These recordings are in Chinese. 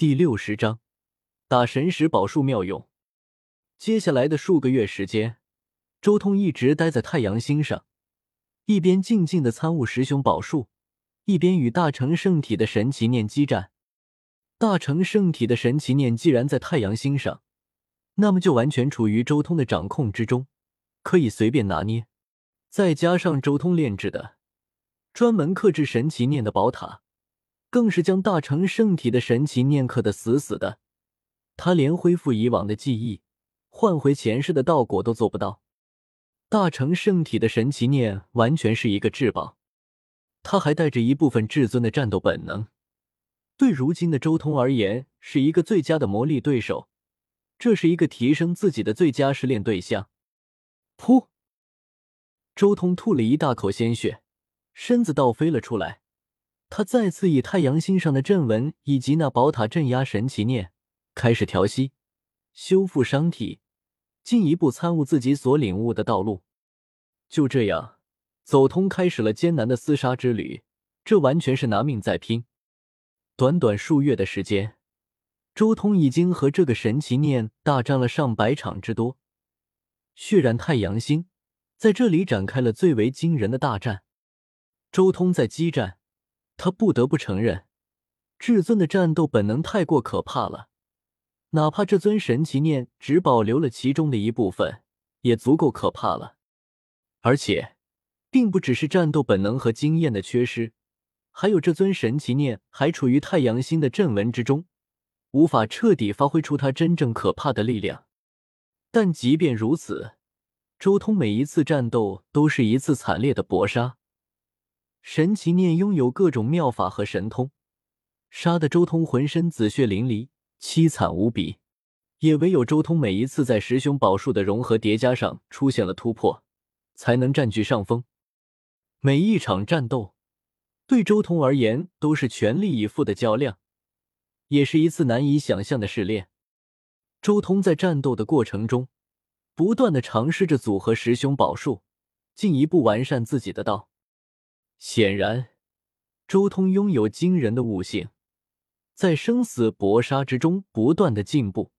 第六十章，打神石宝术妙用。接下来的数个月时间，周通一直待在太阳星上，一边静静的参悟十雄宝术，一边与大成圣体的神奇念激战。大成圣体的神奇念既然在太阳星上，那么就完全处于周通的掌控之中，可以随便拿捏。再加上周通炼制的专门克制神奇念的宝塔。更是将大成圣体的神奇念刻的死死的，他连恢复以往的记忆、换回前世的道果都做不到。大成圣体的神奇念完全是一个至宝，他还带着一部分至尊的战斗本能，对如今的周通而言是一个最佳的魔力对手，这是一个提升自己的最佳试炼对象。噗！周通吐了一大口鲜血，身子倒飞了出来。他再次以太阳星上的阵纹以及那宝塔镇压神奇念，开始调息、修复伤体，进一步参悟自己所领悟的道路。就这样，走通开始了艰难的厮杀之旅。这完全是拿命在拼。短短数月的时间，周通已经和这个神奇念大战了上百场之多。血染太阳星在这里展开了最为惊人的大战。周通在激战。他不得不承认，至尊的战斗本能太过可怕了。哪怕这尊神奇念只保留了其中的一部分，也足够可怕了。而且，并不只是战斗本能和经验的缺失，还有这尊神奇念还处于太阳星的阵纹之中，无法彻底发挥出它真正可怕的力量。但即便如此，周通每一次战斗都是一次惨烈的搏杀。神奇念拥有各种妙法和神通，杀得周通浑身紫血淋漓，凄惨无比。也唯有周通每一次在十凶宝术的融合叠加上出现了突破，才能占据上风。每一场战斗对周通而言都是全力以赴的较量，也是一次难以想象的试炼。周通在战斗的过程中，不断的尝试着组合十凶宝术，进一步完善自己的道。显然，周通拥有惊人的悟性，在生死搏杀之中不断的进步。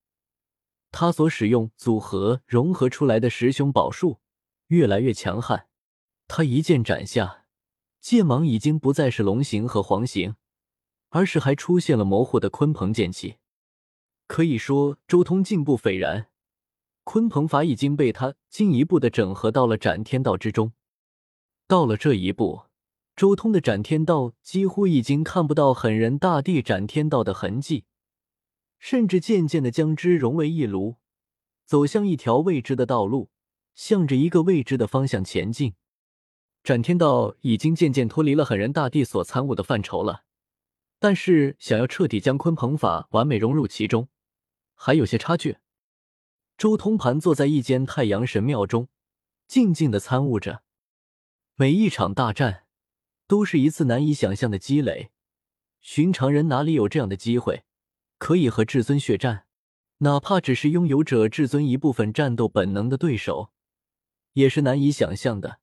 他所使用组合融合出来的十雄宝术越来越强悍。他一剑斩下，剑芒已经不再是龙形和黄形，而是还出现了模糊的鲲鹏剑气。可以说，周通进步斐然。鲲鹏法已经被他进一步的整合到了斩天道之中。到了这一步。周通的斩天道几乎已经看不到狠人大帝斩天道的痕迹，甚至渐渐的将之融为一炉，走向一条未知的道路，向着一个未知的方向前进。斩天道已经渐渐脱离了狠人大帝所参悟的范畴了，但是想要彻底将鲲鹏法完美融入其中，还有些差距。周通盘坐在一间太阳神庙中，静静的参悟着每一场大战。都是一次难以想象的积累，寻常人哪里有这样的机会可以和至尊血战？哪怕只是拥有者至尊一部分战斗本能的对手，也是难以想象的。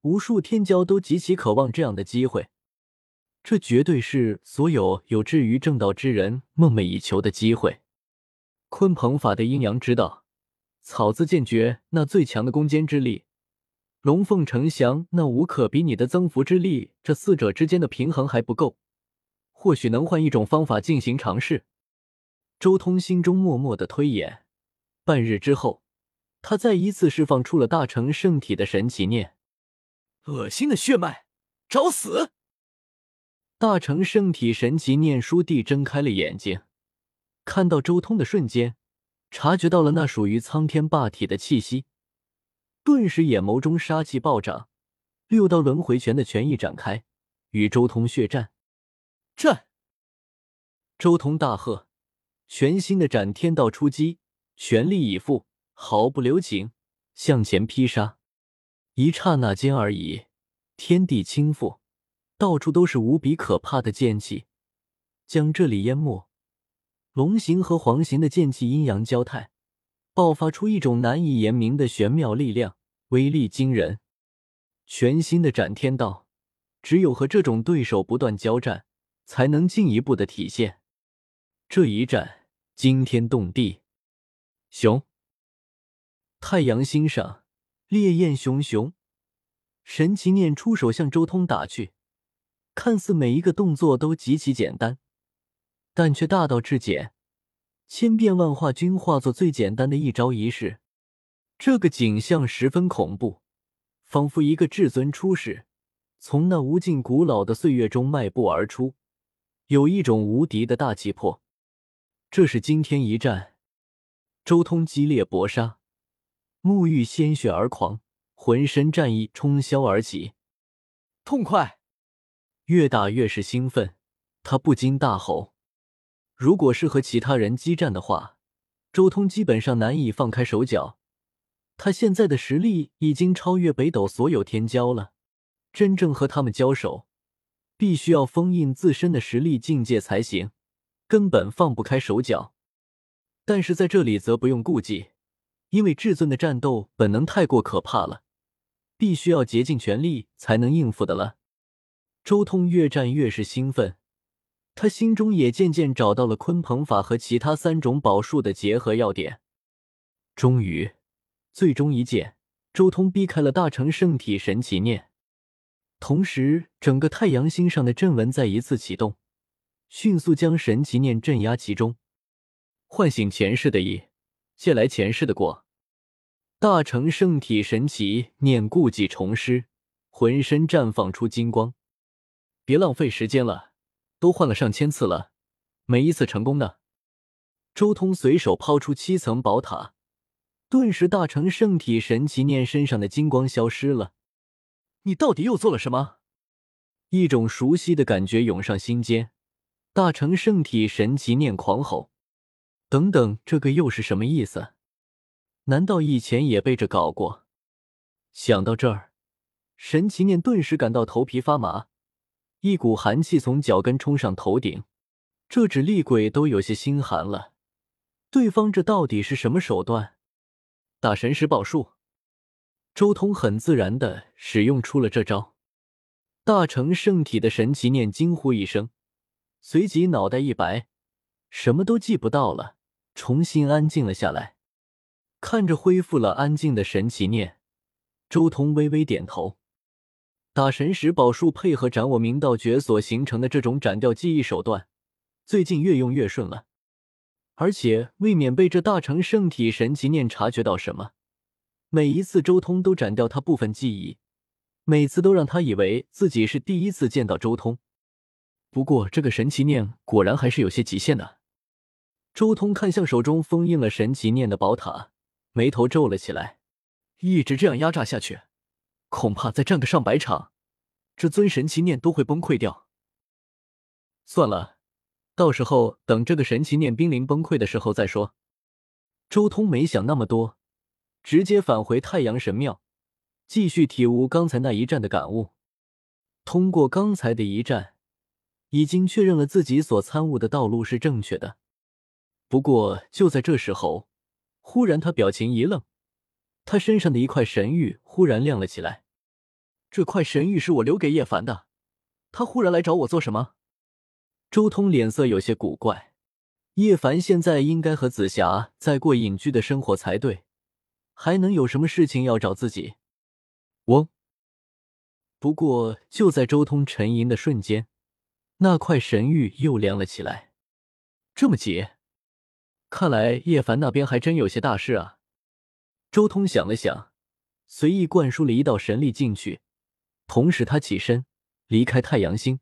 无数天骄都极其渴望这样的机会，这绝对是所有有志于正道之人梦寐以求的机会。鲲鹏法的阴阳之道，草字剑诀那最强的攻坚之力。龙凤呈祥那无可比拟的增幅之力，这四者之间的平衡还不够，或许能换一种方法进行尝试。周通心中默默的推演。半日之后，他再一次释放出了大成圣体的神奇念。恶心的血脉，找死！大成圣体神奇念书弟睁开了眼睛，看到周通的瞬间，察觉到了那属于苍天霸体的气息。顿时，眼眸中杀气暴涨，六道轮回拳的拳意展开，与周通血战。战！周通大喝，全新的斩天道出击，全力以赴，毫不留情向前劈杀。一刹那间而已，天地倾覆，到处都是无比可怕的剑气，将这里淹没。龙形和黄形的剑气阴阳交泰，爆发出一种难以言明的玄妙力量。威力惊人，全新的斩天道，只有和这种对手不断交战，才能进一步的体现。这一战惊天动地。熊，太阳星上烈焰熊熊，神奇念出手向周通打去，看似每一个动作都极其简单，但却大道至简，千变万化均化作最简单的一招一式。这个景象十分恐怖，仿佛一个至尊出世，从那无尽古老的岁月中迈步而出，有一种无敌的大气魄。这是惊天一战。周通激烈搏杀，沐浴鲜血而狂，浑身战意冲霄而起，痛快！越打越是兴奋，他不禁大吼：“如果是和其他人激战的话，周通基本上难以放开手脚。他现在的实力已经超越北斗所有天骄了，真正和他们交手，必须要封印自身的实力境界才行，根本放不开手脚。”但是在这里则不用顾忌，因为至尊的战斗本能太过可怕了，必须要竭尽全力才能应付的了。周通越战越是兴奋，他心中也渐渐找到了鲲鹏法和其他三种宝术的结合要点。终于，最终一剑，周通逼开了大成圣体神奇念，同时整个太阳星上的阵纹再一次启动，迅速将神奇念镇压其中。唤醒前世的意，借来前世的过。大成圣体神奇念故技重施，浑身绽放出金光。别浪费时间了，都换了上千次了，没一次成功的。周通随手抛出七层宝塔，顿时大成圣体神奇念身上的金光消失了。你到底又做了什么？一种熟悉的感觉涌上心间。大成圣体神奇念狂吼。等等，这个又是什么意思？难道以前也被这搞过？想到这儿，神奇念顿时感到头皮发麻，一股寒气从脚跟冲上头顶，这只厉鬼都有些心寒了。对方这到底是什么手段？打神石宝术，周通很自然的使用出了这招。大成圣体的神奇念惊呼一声，随即脑袋一白，什么都记不到了。重新安静了下来，看着恢复了安静的神奇念，周通微微点头。打神石宝术配合斩我明道诀所形成的这种斩掉记忆手段，最近越用越顺了。而且未免被这大成圣体神奇念察觉到什么，每一次周通都斩掉他部分记忆，每次都让他以为自己是第一次见到周通。不过这个神奇念果然还是有些极限的。周通看向手中封印了神奇念的宝塔，眉头皱了起来。一直这样压榨下去，恐怕再战个上百场，这尊神奇念都会崩溃掉。算了，到时候等这个神奇念濒临崩溃的时候再说。周通没想那么多，直接返回太阳神庙，继续体悟刚才那一战的感悟。通过刚才的一战，已经确认了自己所参悟的道路是正确的。不过就在这时候，忽然他表情一愣，他身上的一块神玉忽然亮了起来。这块神玉是我留给叶凡的，他忽然来找我做什么？周通脸色有些古怪。叶凡现在应该和紫霞在过隐居的生活才对，还能有什么事情要找自己？嗡。不过就在周通沉吟的瞬间，那块神玉又亮了起来。这么急？看来叶凡那边还真有些大事啊！周通想了想，随意灌输了一道神力进去，同时他起身离开太阳星。